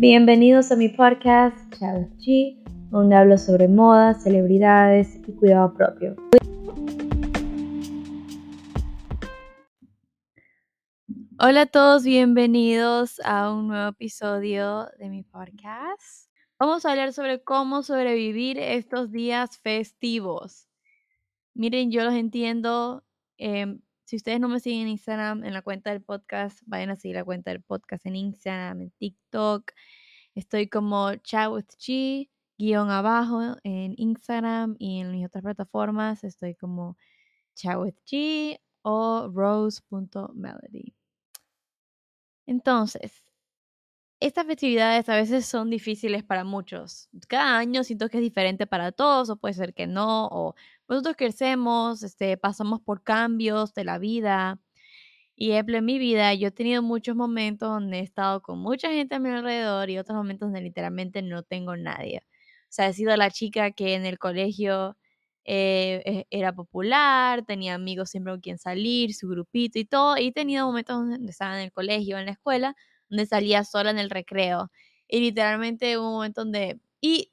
Bienvenidos a mi podcast Chao Chi, donde hablo sobre moda, celebridades y cuidado propio. Hola a todos, bienvenidos a un nuevo episodio de mi podcast. Vamos a hablar sobre cómo sobrevivir estos días festivos. Miren, yo los entiendo. em, si ustedes no me siguen en Instagram, en la cuenta del podcast, vayan a seguir la cuenta del podcast en Instagram, en TikTok. Estoy como Chat with Chi, guion abajo en Instagram y en mis otras plataformas. Estoy como Chat with Chi o rose.melody. Entonces, estas festividades a veces son difíciles para muchos. Cada año siento que es diferente para todos, o puede ser que no, o nosotros crecemos, este, pasamos por cambios de la vida. Y en mi vida yo he tenido muchos momentos donde he estado con mucha gente a mi alrededor y otros momentos donde literalmente no tengo nadie. O sea, he sido la chica que en el colegio eh, e- era popular, tenía amigos siempre con quien salir, su grupito y todo. Y he tenido momentos donde estaba en el colegio, en la escuela, donde salía sola en el recreo. Y literalmente hubo un momento donde... Y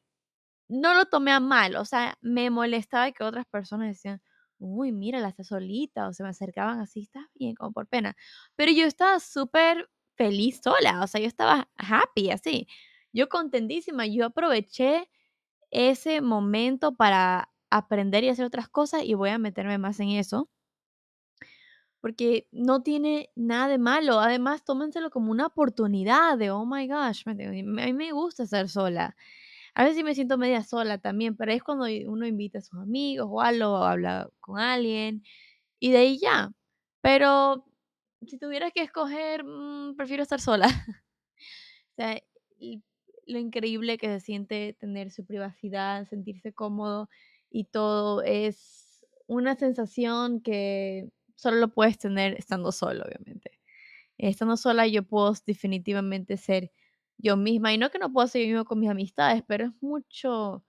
no lo tomé a mal, o sea, me molestaba que otras personas decían, uy, mira, la está solita, o se me acercaban así, estás bien, como por pena. Pero yo estaba súper feliz sola, o sea, yo estaba happy, así. Yo contentísima, yo aproveché ese momento para aprender y hacer otras cosas y voy a meterme más en eso porque no tiene nada de malo. Además, tómenselo como una oportunidad de, oh my gosh, a mí me gusta estar sola. A veces me siento media sola también, pero es cuando uno invita a sus amigos o algo, o habla con alguien y de ahí ya. Pero si tuvieras que escoger, mm, prefiero estar sola. O sea, lo increíble que se siente tener su privacidad, sentirse cómodo y todo es una sensación que solo lo puedes tener estando solo, obviamente. Estando sola yo puedo definitivamente ser yo misma y no que no puedo ser yo con mis amistades, pero es mucho,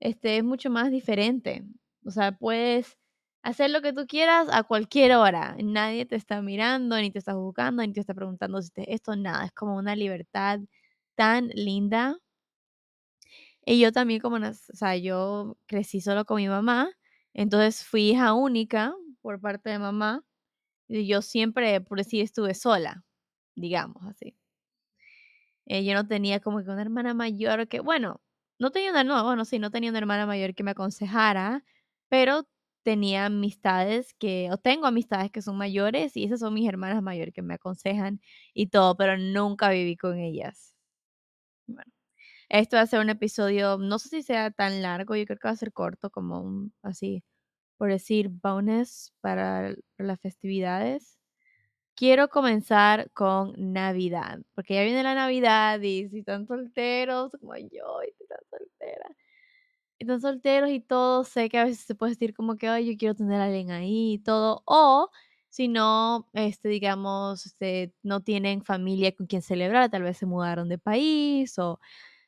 este, es mucho más diferente. O sea, puedes hacer lo que tú quieras a cualquier hora. Nadie te está mirando, ni te está juzgando, ni te está preguntando si te, esto nada. Es como una libertad tan linda. Y yo también como, o sea, yo crecí solo con mi mamá, entonces fui hija única por parte de mamá y yo siempre, por decir, estuve sola, digamos así. Eh, yo no tenía como que una hermana mayor que, bueno, no tenía una, no, bueno, sí, no tenía una hermana mayor que me aconsejara, pero tenía amistades que, o tengo amistades que son mayores y esas son mis hermanas mayores que me aconsejan y todo, pero nunca viví con ellas. Bueno, esto va a ser un episodio, no sé si sea tan largo, yo creo que va a ser corto, como un, así, por decir, bonus para las festividades. Quiero comenzar con Navidad, porque ya viene la Navidad y si están solteros como yo y si están solteras, están solteros y todo, sé que a veces se puede decir como que, ay, yo quiero tener a alguien ahí y todo, o si no, este, digamos, este, no tienen familia con quien celebrar, tal vez se mudaron de país o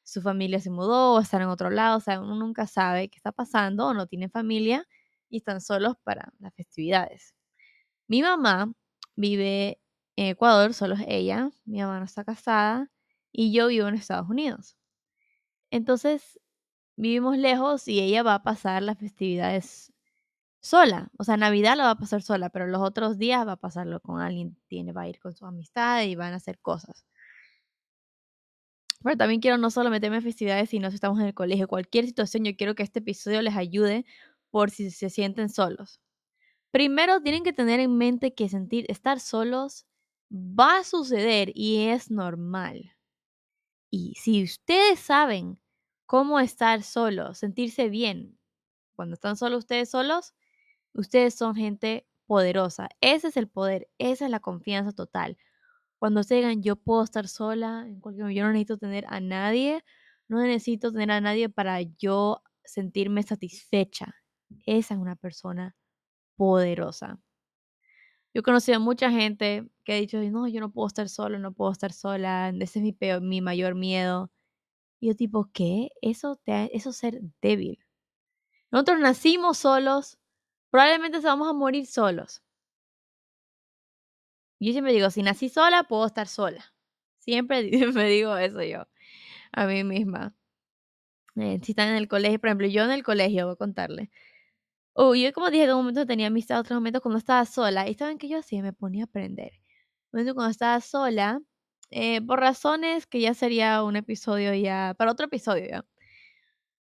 su familia se mudó o están en otro lado, o sea, uno nunca sabe qué está pasando o no tienen familia y están solos para las festividades. Mi mamá vive en Ecuador, solo es ella, mi mamá está casada y yo vivo en Estados Unidos. Entonces, vivimos lejos y ella va a pasar las festividades sola. O sea, Navidad la va a pasar sola, pero los otros días va a pasarlo con alguien, tiene, va a ir con sus amistades y van a hacer cosas. Pero también quiero no solo meterme en festividades, sino si estamos en el colegio, cualquier situación, yo quiero que este episodio les ayude por si se sienten solos. Primero tienen que tener en mente que sentir estar solos va a suceder y es normal. Y si ustedes saben cómo estar solos, sentirse bien cuando están solos ustedes solos, ustedes son gente poderosa. Ese es el poder, esa es la confianza total. Cuando ustedes digan, yo puedo estar sola, en cualquier momento, yo no necesito tener a nadie, no necesito tener a nadie para yo sentirme satisfecha. Esa es una persona poderosa. Yo he conocido a mucha gente que ha dicho, no, yo no puedo estar solo, no puedo estar sola, ese es mi, peor, mi mayor miedo. Y yo tipo, ¿qué? Eso, te, eso es ser débil. Nosotros nacimos solos, probablemente se vamos a morir solos. Yo siempre digo, si nací sola, puedo estar sola. Siempre me digo eso yo. a mí misma. Eh, si están en el colegio, por ejemplo, yo en el colegio, voy a contarle. Oh, yo como dije, en un momento tenía amistad, otros momentos cuando estaba sola. ¿Y saben qué yo hacía? Me ponía a aprender. Un momento cuando estaba sola, eh, por razones que ya sería un episodio ya, para otro episodio ya.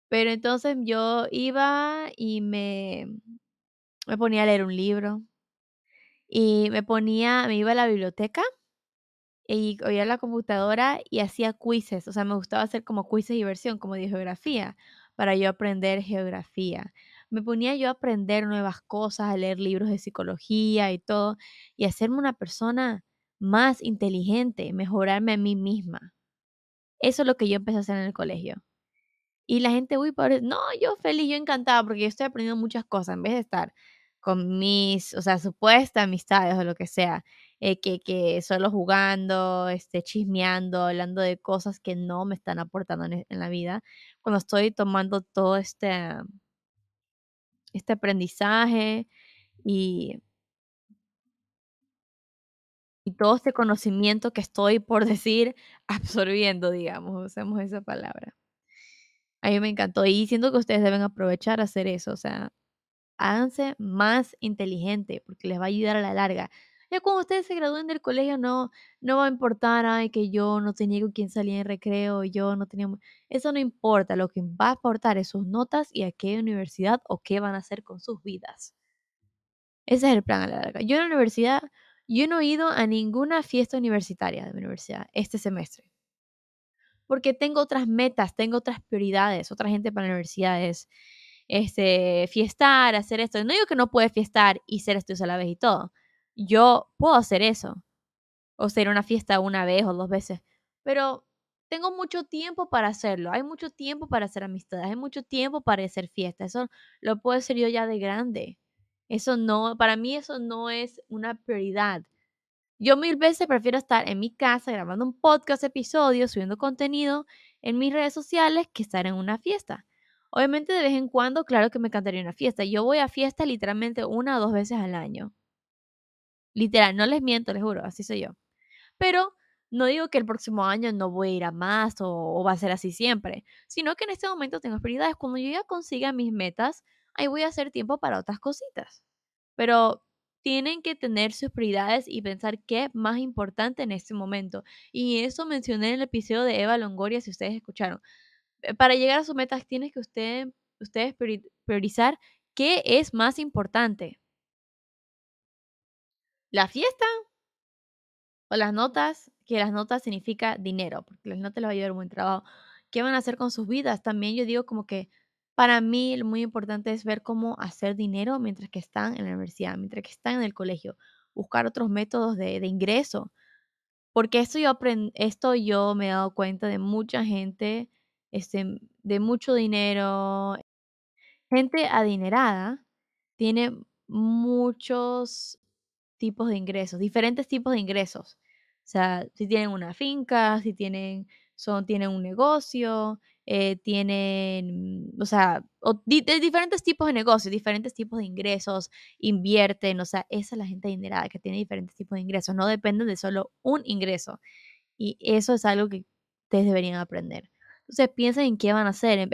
Pero entonces yo iba y me, me ponía a leer un libro. Y me ponía, me iba a la biblioteca y oía la computadora y hacía quizzes. O sea, me gustaba hacer como quizzes de diversión, como de geografía, para yo aprender geografía. Me ponía yo a aprender nuevas cosas, a leer libros de psicología y todo, y hacerme una persona más inteligente, mejorarme a mí misma. Eso es lo que yo empecé a hacer en el colegio. Y la gente, uy, pobre, no, yo feliz, yo encantada, porque yo estoy aprendiendo muchas cosas, en vez de estar con mis, o sea, supuestas amistades o lo que sea, eh, que, que solo jugando, este, chismeando, hablando de cosas que no me están aportando en, en la vida, cuando estoy tomando todo este, este aprendizaje y, y todo este conocimiento que estoy, por decir, absorbiendo, digamos, usemos esa palabra. A mí me encantó y siento que ustedes deben aprovechar a hacer eso, o sea, háganse más inteligente porque les va a ayudar a la larga. Ya cuando ustedes se gradúen del colegio no, no va a importar, ay, que yo no tenía con quién salía en recreo, yo no tenía... Eso no importa, lo que va a aportar es sus notas y a qué universidad o qué van a hacer con sus vidas. Ese es el plan a la larga. Yo en la universidad, yo no he ido a ninguna fiesta universitaria de mi universidad este semestre porque tengo otras metas, tengo otras prioridades, otra gente para la universidad es este, fiestar, hacer esto. No digo que no puedes fiestar y ser estudios a la vez y todo. Yo puedo hacer eso. O ser una fiesta una vez o dos veces. Pero tengo mucho tiempo para hacerlo. Hay mucho tiempo para hacer amistades. Hay mucho tiempo para hacer fiestas. Eso lo puedo hacer yo ya de grande. Eso no, para mí eso no es una prioridad. Yo mil veces prefiero estar en mi casa grabando un podcast episodio, subiendo contenido en mis redes sociales que estar en una fiesta. Obviamente de vez en cuando, claro que me encantaría una fiesta. Yo voy a fiesta literalmente una o dos veces al año. Literal, no les miento, les juro, así soy yo. Pero no digo que el próximo año no voy a ir a más o, o va a ser así siempre, sino que en este momento tengo prioridades. Cuando yo ya consiga mis metas, ahí voy a hacer tiempo para otras cositas. Pero tienen que tener sus prioridades y pensar qué es más importante en este momento. Y eso mencioné en el episodio de Eva Longoria, si ustedes escucharon. Eh, para llegar a sus metas, tienen que usted, ustedes priorizar qué es más importante. ¿La fiesta? ¿O las notas? Que las notas significa dinero, porque las notas les va a ayudar un buen trabajo. ¿Qué van a hacer con sus vidas? También yo digo como que para mí, lo muy importante es ver cómo hacer dinero mientras que están en la universidad, mientras que están en el colegio, buscar otros métodos de, ingreso. Porque esto yo, esto yo me he dado cuenta de mucha gente, este, de mucho dinero, gente adinerada, tiene muchos tipos de ingresos, diferentes tipos de ingresos. O sea, si tienen una finca, si tienen, son, tienen un negocio, eh, tienen, o sea, de diferentes tipos de negocios, diferentes tipos de ingresos, invierten, o sea, esa es la gente adinerada que tiene diferentes tipos de ingresos, no dependen de solo un ingreso. Y eso es algo que ustedes deberían aprender. Entonces piensen en qué van a hacer,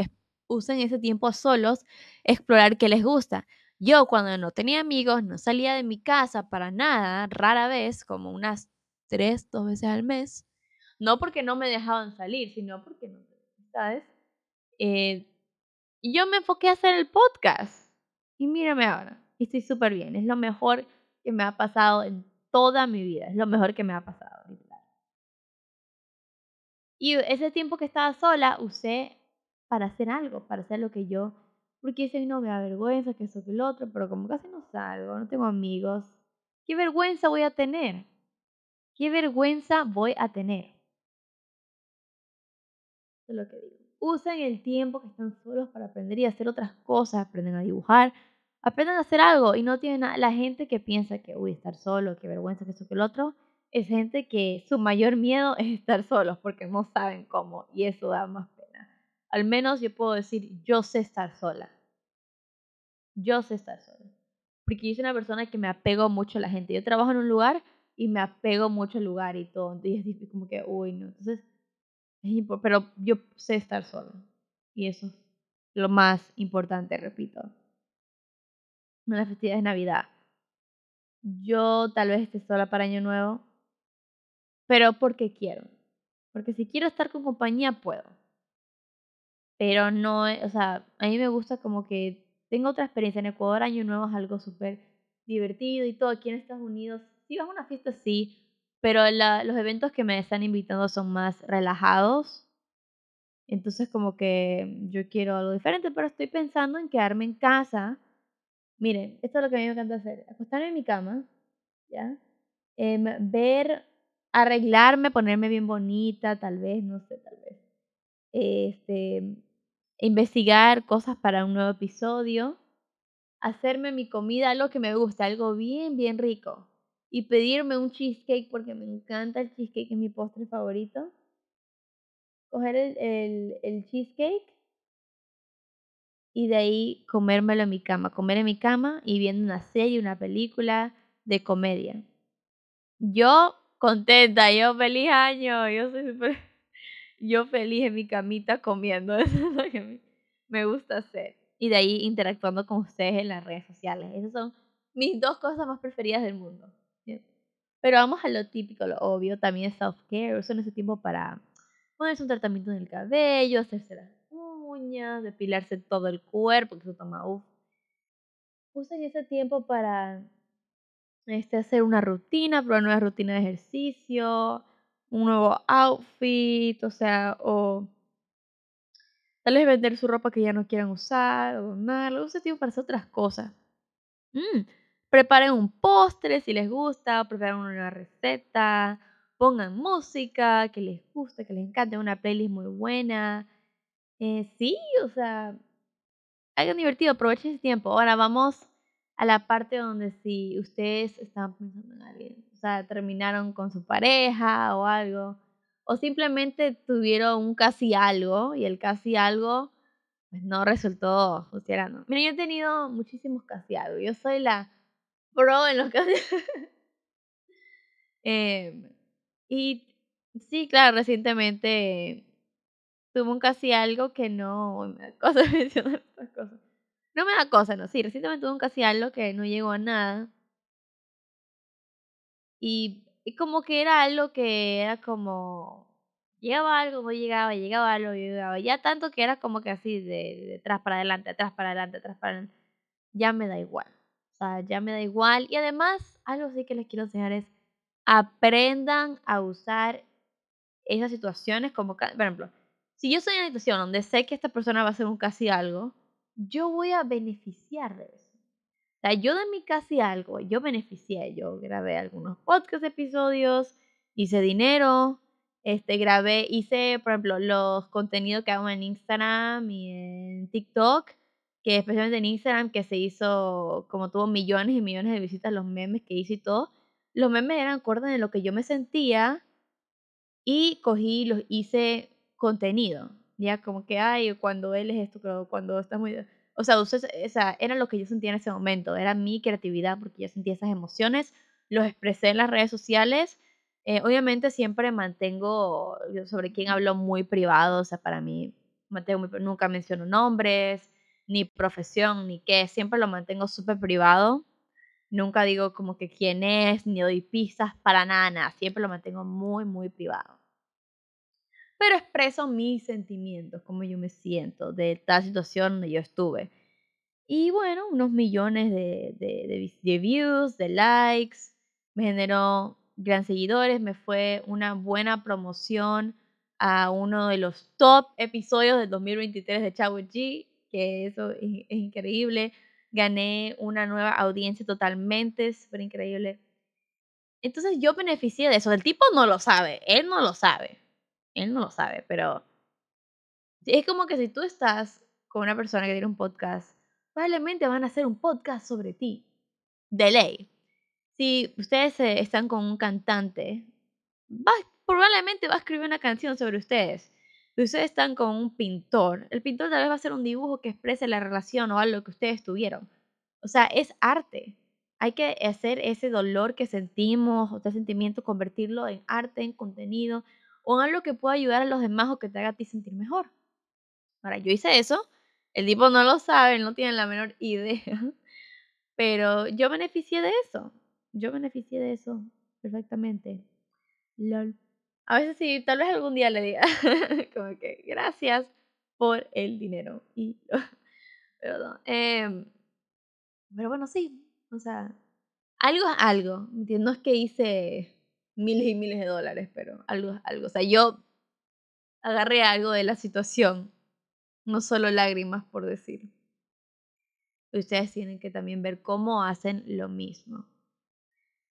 usen ese tiempo solos, explorar qué les gusta. Yo cuando no tenía amigos, no salía de mi casa para nada, rara vez, como unas tres, dos veces al mes, no porque no me dejaban salir, sino porque no ¿sabes? Eh, y yo me enfoqué a hacer el podcast. Y mírame ahora, estoy súper bien. Es lo mejor que me ha pasado en toda mi vida. Es lo mejor que me ha pasado. Y ese tiempo que estaba sola usé para hacer algo, para hacer lo que yo... Porque ese no me da vergüenza, que eso que el otro, pero como casi no salgo, no tengo amigos, ¿qué vergüenza voy a tener? ¿Qué vergüenza voy a tener? Eso es lo que digo. Usen el tiempo que están solos para aprender y hacer otras cosas. Aprenden a dibujar, aprendan a hacer algo y no tienen nada. La gente que piensa que, uy, estar solo, qué vergüenza, que eso, que el otro, es gente que su mayor miedo es estar solos porque no saben cómo y eso da más. Al menos yo puedo decir, yo sé estar sola. Yo sé estar sola. Porque yo soy una persona que me apego mucho a la gente. Yo trabajo en un lugar y me apego mucho al lugar y todo. Entonces es como que, uy, no. Entonces pero yo sé estar sola. Y eso es lo más importante, repito. En la festividad de Navidad. Yo tal vez esté sola para Año Nuevo, pero porque quiero. Porque si quiero estar con compañía, puedo. Pero no, o sea, a mí me gusta como que tengo otra experiencia. En Ecuador, Año Nuevo es algo súper divertido y todo. Aquí en Estados Unidos, sí, vas a una fiesta, sí, pero los eventos que me están invitando son más relajados. Entonces como que yo quiero algo diferente, pero estoy pensando en quedarme en casa. Miren, esto es lo que a mí me encanta hacer. Acostarme en mi cama, ¿ya? Em, ver, arreglarme, ponerme bien bonita, tal vez, no sé, tal vez. Este, investigar cosas para un nuevo episodio. Hacerme mi comida, algo que me gusta, algo bien, bien rico. Y pedirme un cheesecake porque me encanta el cheesecake, es mi postre favorito coger el, el, cheesecake y de ahí comérmelo en mi cama, comer en mi cama y viendo una serie, una película de comedia. Yo contenta, yo feliz año, yo soy súper, yo feliz en mi camita comiendo, eso es lo que me gusta hacer. Y de ahí interactuando con ustedes en las redes sociales. Esas son mis dos cosas más preferidas del mundo. Pero vamos a lo típico, lo obvio, también self-care, uso ese tiempo para ponerse un tratamiento en el cabello, hacerse las uñas, depilarse todo el cuerpo, que eso toma uff. Usen ese tiempo para este, hacer una rutina, probar una nueva rutina de ejercicio, un nuevo outfit, o sea, o tal vez vender su ropa que ya no quieran usar, o donarlo. Usen tiempo para hacer otras cosas. Mm, preparen un postre si les gusta, preparen una nueva receta, pongan música que les guste, que les encante, una playlist muy buena. Eh, sí, o sea, hagan divertido, aprovechen ese tiempo. Ahora vamos a la parte donde si ustedes están pensando en alguien, sea, terminaron con su pareja o algo, o simplemente tuvieron un casi algo y el casi algo pues no resultó funcionando. Miren, yo he tenido muchísimos casi algo. Yo soy la pro en los casi. eh, y sí, claro, recientemente tuvo un casi algo que no cosa mencionar estas cosas. No me da cosa, no, sí, recientemente tuvo un casi algo que no llegó a nada. Y, y como que era algo que era como llegaba algo, no llegaba, llegaba algo, llegaba. Ya tanto que era como que así de, atrás para adelante, atrás para adelante, atrás para adelante. Ya me da igual. O sea, ya me da igual. Y además, algo sí que les quiero enseñar es aprendan a usar esas situaciones como, por ejemplo, si yo estoy en una situación donde sé que esta persona va a hacer un casi algo, yo voy a beneficiar de eso. Yo de mi casi algo, yo beneficié, yo grabé algunos podcast episodios, hice dinero, este, grabé, hice, por ejemplo, los contenidos que hago en Instagram y en TikTok, que especialmente en Instagram, que se hizo, como tuvo millones y millones de visitas, los memes que hice y todo, los memes eran acordes de lo que yo me sentía y cogí los hice contenido. Ya como que, ay, cuando él es esto, cuando está muy... O sea, o sea, era lo que yo sentía en ese momento, era mi creatividad porque yo sentía esas emociones, los expresé en las redes sociales. Eh, obviamente siempre mantengo sobre quién hablo muy privado, o sea, para mí mantengo nunca menciono nombres, ni profesión, ni qué, siempre lo mantengo súper privado. Nunca digo como que quién es, ni doy pistas para nada, Siempre lo mantengo muy, muy privado. Pero expreso mis sentimientos, cómo yo me siento de tal situación donde yo estuve. Y bueno, unos millones de, de, de views, de likes, me generó gran seguidores, me fue una buena promoción a uno de los top episodios del 2023 de Chavo G, que eso es increíble gané una nueva audiencia totalmente, súper increíble. Entonces yo beneficié de eso. El tipo no lo sabe, él no lo sabe, él no lo sabe, pero es como que si tú estás con una persona que tiene un podcast, probablemente van a hacer un podcast sobre ti, de ley. Si ustedes están con un cantante, probablemente va a escribir una canción sobre ustedes. Si ustedes están con un pintor, el pintor tal vez va a hacer un dibujo que exprese la relación o algo que ustedes tuvieron. O sea, es arte. Hay que hacer ese dolor que sentimos, o ese sentimiento, convertirlo en arte, en contenido. O en algo que pueda ayudar a los demás o que te haga a ti sentir mejor. Ahora, yo hice eso, el tipo no lo sabe, no tiene la menor idea, pero yo beneficié de eso, yo beneficié de eso perfectamente. LOL. A veces sí, tal vez algún día le diga, como que gracias por el dinero. Y, em, pero bueno, sí, o sea, algo es algo, No es que hice miles y miles de dólares, pero algo algo. O sea, yo agarré algo de la situación, no solo lágrimas por decir. Ustedes tienen que también ver cómo hacen lo mismo.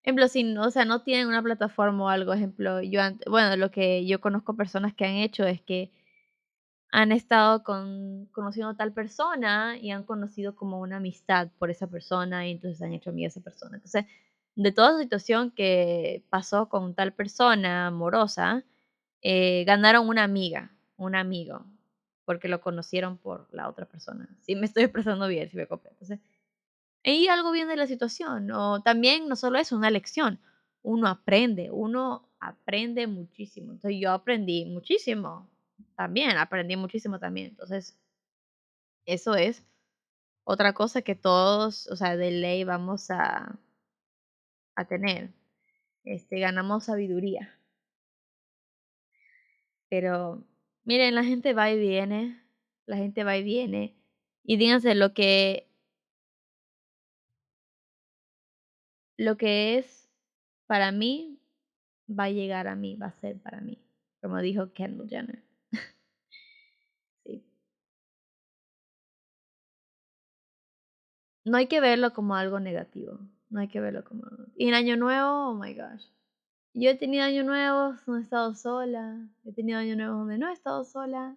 Ejemplo, si no, o sea, no tienen una plataforma o algo, ejemplo, yo, bueno, lo que yo conozco personas que han hecho es que han estado con, conociendo a tal persona y han conocido como una amistad por esa persona y entonces han hecho amiga a esa persona. Entonces, de toda situación que pasó con tal persona amorosa, eh, ganaron una amiga, un amigo, porque lo conocieron por la otra persona. Si me estoy expresando bien, si me copio. Entonces, algo bien de la situación. O también no solo eso, una lección. Uno aprende, uno aprende muchísimo. Entonces yo aprendí muchísimo también, aprendí muchísimo también. Entonces, eso es otra cosa que todos, o sea, de ley vamos a, a tener. Este, ganamos sabiduría. Pero, miren, la gente va y viene, la gente va y viene. Y díganse lo que lo que es para mí va a llegar a mí, va a ser para mí, como dijo Kendall Jenner. sí. No hay que verlo como algo negativo, no hay que verlo como... Y en Año Nuevo, oh my gosh. Yo he tenido año nuevo donde he estado sola, he tenido año nuevo donde no he estado sola.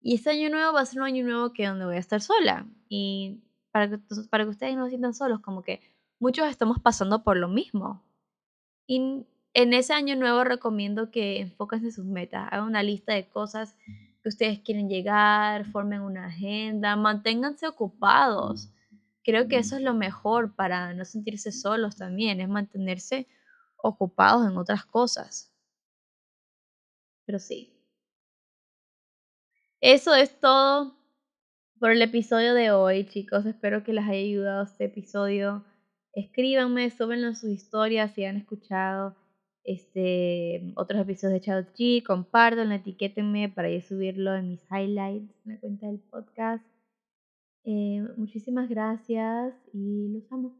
Y este año nuevo va a ser un año nuevo que donde voy a estar sola. Y para que, para que ustedes no se sientan solos, como que muchos estamos pasando por lo mismo. Y en ese año nuevo recomiendo que enfoquen en sus metas, hagan una lista de cosas que ustedes quieren llegar, formen una agenda, manténganse ocupados. Creo que eso es lo mejor para no sentirse solos también, es mantenerse ocupados en otras cosas. Pero sí. Eso es todo por el episodio de hoy, chicos. Espero que les haya ayudado este episodio escríbanme, súbenlo en sus historias si han escuchado este, otros episodios de Child G, compártanlo, etiquétenme para yo subirlo en mis highlights en la cuenta del podcast. Eh, muchísimas gracias y los amo.